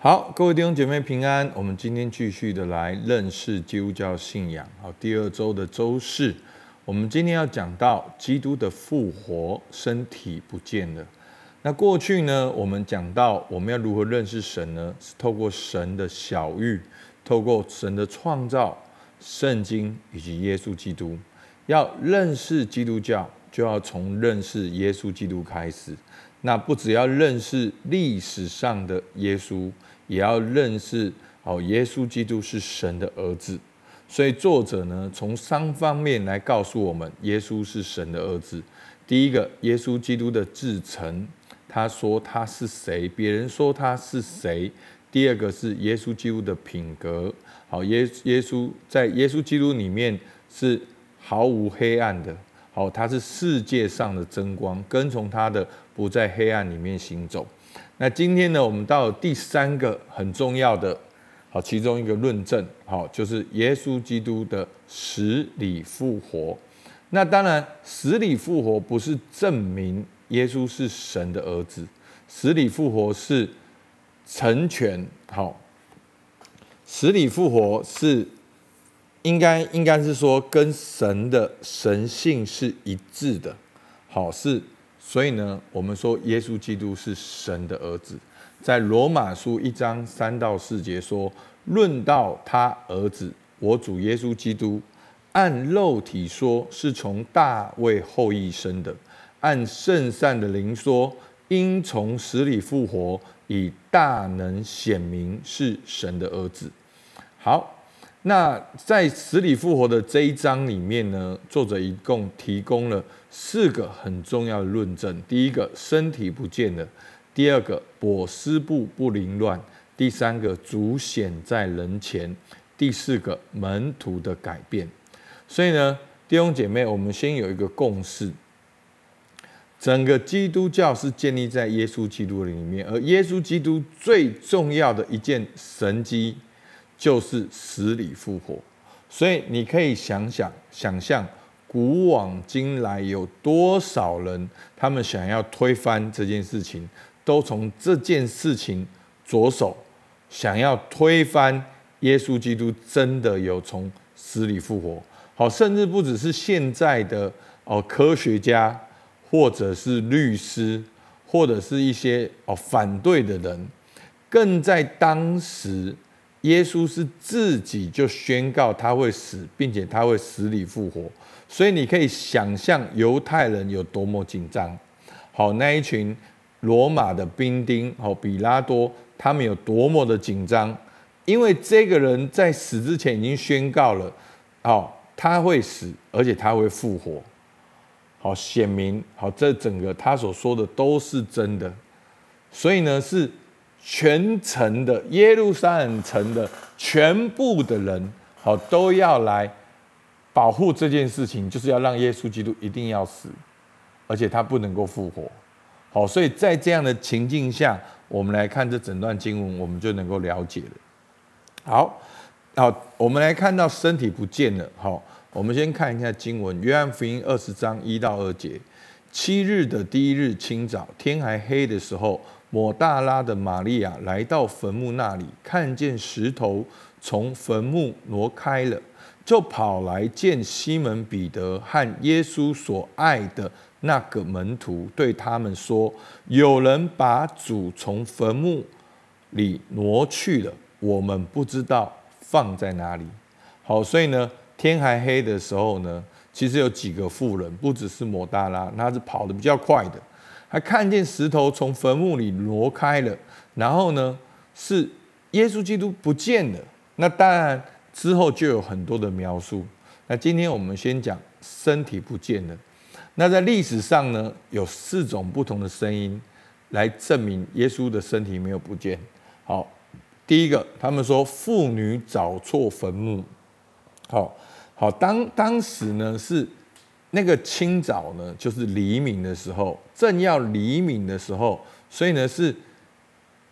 好，各位弟兄姐妹平安。我们今天继续的来认识基督教信仰。好，第二周的周四，我们今天要讲到基督的复活，身体不见了。那过去呢，我们讲到我们要如何认识神呢？是透过神的小玉，透过神的创造、圣经以及耶稣基督。要认识基督教，就要从认识耶稣基督开始。那不只要认识历史上的耶稣。也要认识哦，耶稣基督是神的儿子，所以作者呢，从三方面来告诉我们，耶稣是神的儿子。第一个，耶稣基督的至诚，他说他是谁，别人说他是谁。第二个是耶稣基督的品格，好，耶耶稣在耶稣基督里面是毫无黑暗的，好，他是世界上的真光，跟从他的不在黑暗里面行走。那今天呢，我们到第三个很重要的，好，其中一个论证，好，就是耶稣基督的死里复活。那当然，死里复活不是证明耶稣是神的儿子，死里复活是成全，好，死里复活是应该应该是说跟神的神性是一致的，好是。所以呢，我们说耶稣基督是神的儿子，在罗马书一章三到四节说：“论到他儿子，我主耶稣基督，按肉体说是从大卫后裔生的；按圣善的灵说，因从死里复活，以大能显明是神的儿子。”好。那在死里复活的这一章里面呢，作者一共提供了四个很重要的论证：第一个，身体不见了；第二个，裹尸布不凌乱；第三个，主显在人前；第四个，门徒的改变。所以呢，弟兄姐妹，我们先有一个共识：整个基督教是建立在耶稣基督里面，而耶稣基督最重要的一件神迹。就是死里复活，所以你可以想想，想象古往今来有多少人，他们想要推翻这件事情，都从这件事情着手，想要推翻耶稣基督真的有从死里复活。好，甚至不只是现在的哦科学家，或者是律师，或者是一些哦反对的人，更在当时。耶稣是自己就宣告他会死，并且他会死里复活，所以你可以想象犹太人有多么紧张。好，那一群罗马的兵丁，好，比拉多，他们有多么的紧张，因为这个人在死之前已经宣告了，好，他会死，而且他会复活。好，显明，好，这整个他所说的都是真的，所以呢是。全城的耶路撒冷城的全部的人，好，都要来保护这件事情，就是要让耶稣基督一定要死，而且他不能够复活。好，所以在这样的情境下，我们来看这整段经文，我们就能够了解了。好，好，我们来看到身体不见了。好，我们先看一下经文，约翰福音二十章一到二节。七日的第一日清早，天还黑的时候。抹大拉的玛利亚来到坟墓那里，看见石头从坟墓挪开了，就跑来见西门彼得和耶稣所爱的那个门徒，对他们说：“有人把主从坟墓里挪去了，我们不知道放在哪里。”好，所以呢，天还黑的时候呢，其实有几个妇人，不只是摩大拉，他是跑得比较快的。还看见石头从坟墓里挪开了，然后呢，是耶稣基督不见了。那当然之后就有很多的描述。那今天我们先讲身体不见了。那在历史上呢，有四种不同的声音来证明耶稣的身体没有不见。好，第一个，他们说妇女找错坟墓。好好，当当时呢是。那个清早呢，就是黎明的时候，正要黎明的时候，所以呢是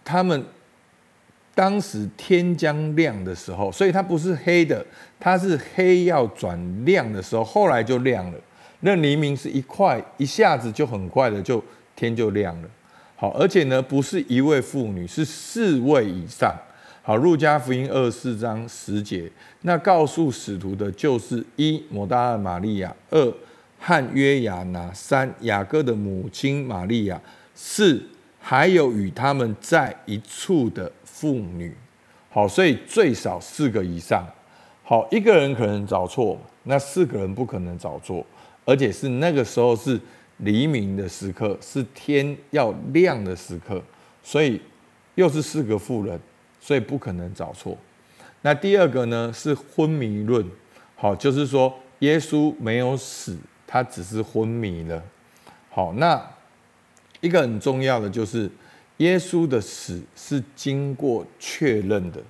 他们当时天将亮的时候，所以它不是黑的，它是黑要转亮的时候，后来就亮了。那黎明是一块一下子就很快的就天就亮了。好，而且呢，不是一位妇女，是四位以上。好，路加福音二十四章十节，那告诉使徒的就是一摩大拉玛利亚，二汉约亚拿，三雅各的母亲玛利亚，四还有与他们在一处的妇女。好，所以最少四个以上。好，一个人可能找错，那四个人不可能找错，而且是那个时候是。黎明的时刻是天要亮的时刻，所以又是四个妇人，所以不可能找错。那第二个呢是昏迷论，好，就是说耶稣没有死，他只是昏迷了。好，那一个很重要的就是耶稣的死是经过确认的。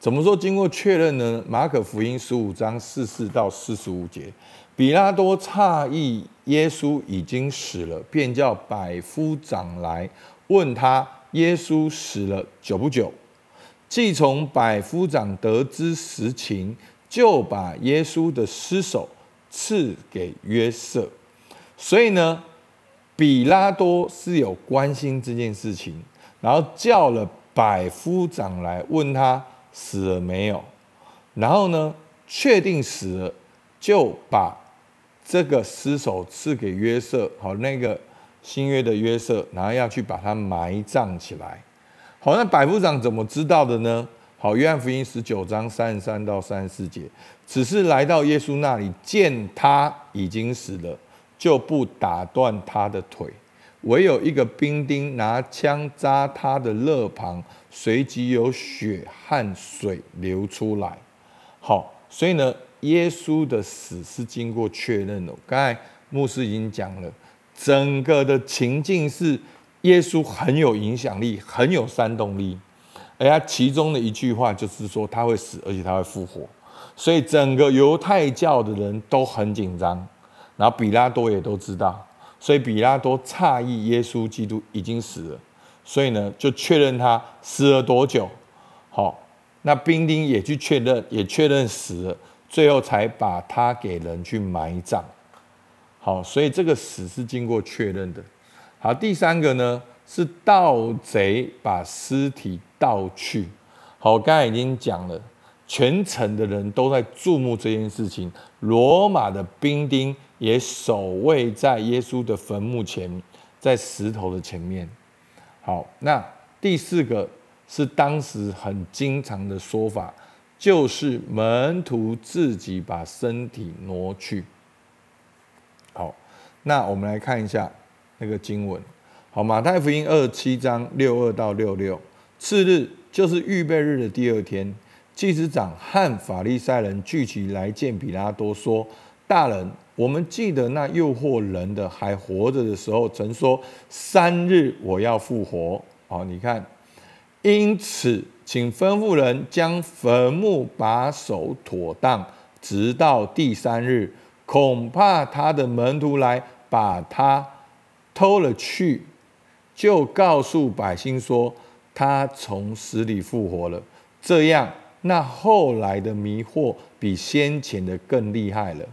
怎么说经过确认呢？马可福音十五章四四到四十五节。比拉多诧异耶稣已经死了，便叫百夫长来问他：耶稣死了久不久？既从百夫长得知实情，就把耶稣的尸首赐给约瑟。所以呢，比拉多是有关心这件事情，然后叫了百夫长来问他死了没有，然后呢，确定死了，就把。这个尸首赐给约瑟，好，那个新约的约瑟，然后要去把它埋葬起来。好，那百夫长怎么知道的呢？好，约翰福音十九章三十三到三十四节，只是来到耶稣那里，见他已经死了，就不打断他的腿，唯有一个兵丁拿枪扎他的肋旁，随即有血和水流出来。好，所以呢。耶稣的死是经过确认的。刚才牧师已经讲了，整个的情境是耶稣很有影响力，很有煽动力。而他其中的一句话就是说他会死，而且他会复活。所以整个犹太教的人都很紧张，然后比拉多也都知道，所以比拉多诧异耶稣基督已经死了，所以呢就确认他死了多久。好，那兵丁也去确认，也确认死了。最后才把他给人去埋葬，好，所以这个死是经过确认的。好，第三个呢是盗贼把尸体盗去。好，我刚才已经讲了，全城的人都在注目这件事情，罗马的兵丁也守卫在耶稣的坟墓前，在石头的前面。好，那第四个是当时很经常的说法。就是门徒自己把身体挪去。好，那我们来看一下那个经文。好，马太福音二七章六二到六六。次日就是预备日的第二天，祭司长和法利赛人聚集来见比拉多，说：“大人，我们记得那诱惑人的还活着的时候，曾说三日我要复活。”好，你看，因此。请吩咐人将坟墓把守妥当，直到第三日。恐怕他的门徒来把他偷了去，就告诉百姓说他从死里复活了。这样，那后来的迷惑比先前的更厉害了。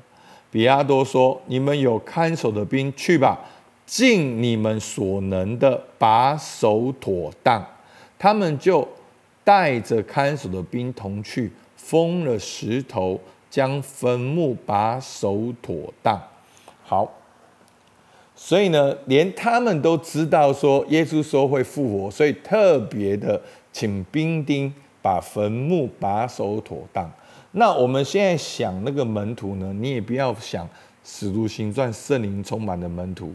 比亚多说：“你们有看守的兵，去吧，尽你们所能的把守妥当。”他们就。带着看守的兵同去，封了石头，将坟墓把守妥当。好，所以呢，连他们都知道说耶稣说会复活，所以特别的请兵丁把坟墓把守妥当。那我们现在想那个门徒呢，你也不要想使徒行传圣灵充满的门徒，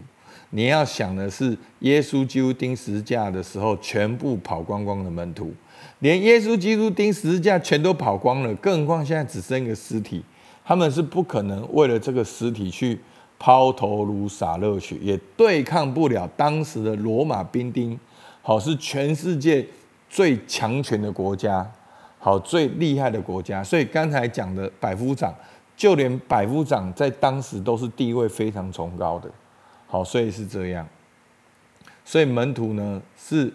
你要想的是耶稣基督钉十字架的时候全部跑光光的门徒。连耶稣基督钉十字架全都跑光了，更何况现在只剩一个尸体，他们是不可能为了这个尸体去抛头颅洒热血，也对抗不了当时的罗马兵丁。好，是全世界最强权的国家，好，最厉害的国家。所以刚才讲的百夫长，就连百夫长在当时都是地位非常崇高的。好，所以是这样。所以门徒呢，是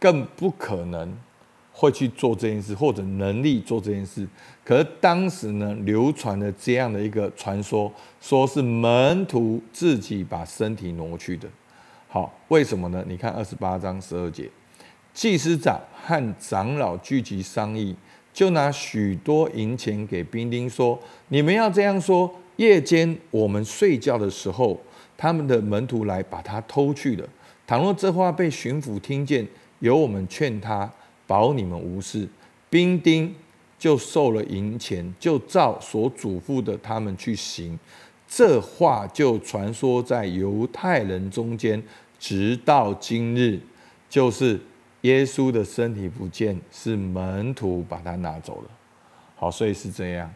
更不可能。会去做这件事，或者能力做这件事。可是当时呢，流传了这样的一个传说，说是门徒自己把身体挪去的。好。为什么呢？你看二十八章十二节，祭司长和长老聚集商议，就拿许多银钱给兵丁说：“你们要这样说：夜间我们睡觉的时候，他们的门徒来把他偷去了。倘若这话被巡抚听见，由我们劝他，保你们无事。兵丁就受了银钱，就照所嘱咐的他们去行。”这话就传说在犹太人中间，直到今日，就是耶稣的身体不见，是门徒把他拿走了。好，所以是这样。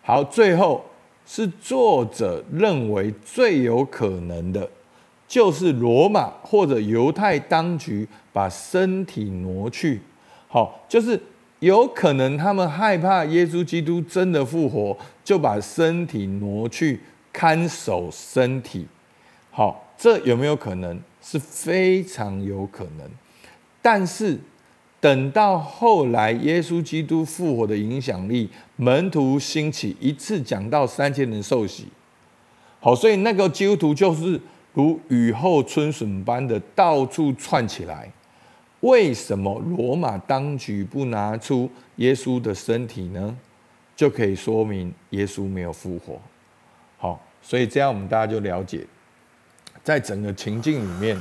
好，最后是作者认为最有可能的，就是罗马或者犹太当局把身体挪去。好，就是有可能他们害怕耶稣基督真的复活，就把身体挪去。看守身体，好，这有没有可能？是非常有可能。但是等到后来，耶稣基督复活的影响力，门徒兴起，一次讲到三千人受洗，好，所以那个基督徒就是如雨后春笋般的到处窜起来。为什么罗马当局不拿出耶稣的身体呢？就可以说明耶稣没有复活。好，所以这样我们大家就了解，在整个情境里面，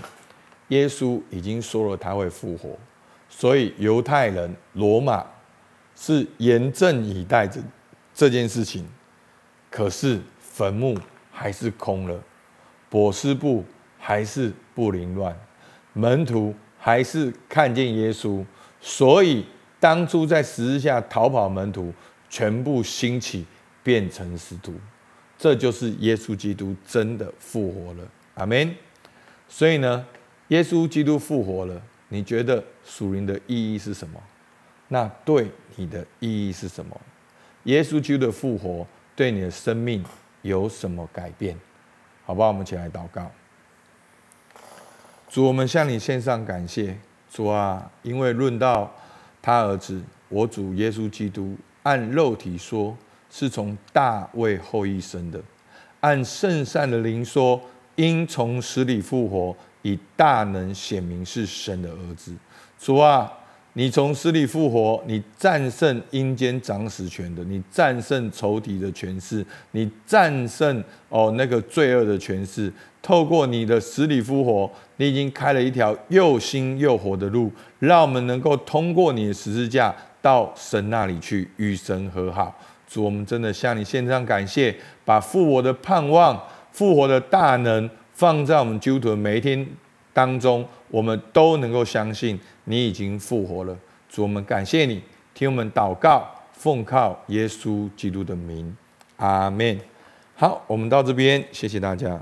耶稣已经说了他会复活，所以犹太人、罗马是严阵以待着这件事情。可是坟墓还是空了，裹尸布还是不凌乱，门徒还是看见耶稣，所以当初在十字架逃跑门徒全部兴起，变成使徒。这就是耶稣基督真的复活了，阿门。所以呢，耶稣基督复活了，你觉得属灵的意义是什么？那对你的意义是什么？耶稣基督的复活对你的生命有什么改变？好不好？我们一起来祷告。主，我们向你献上感谢。主啊，因为论到他儿子，我主耶稣基督，按肉体说。是从大卫后裔生的，按圣善的灵说，因从死里复活，以大能显明是神的儿子。主啊，你从死里复活，你战胜阴间掌死权的，你战胜仇敌的权势，你战胜哦那个罪恶的权势。透过你的死里复活，你已经开了一条又新又活的路，让我们能够通过你的十字架到神那里去，与神和好。主，我们真的向你献上感谢，把复活的盼望、复活的大能放在我们基督徒的每一天当中，我们都能够相信你已经复活了。主，我们感谢你，听我们祷告，奉靠耶稣基督的名，阿门。好，我们到这边，谢谢大家。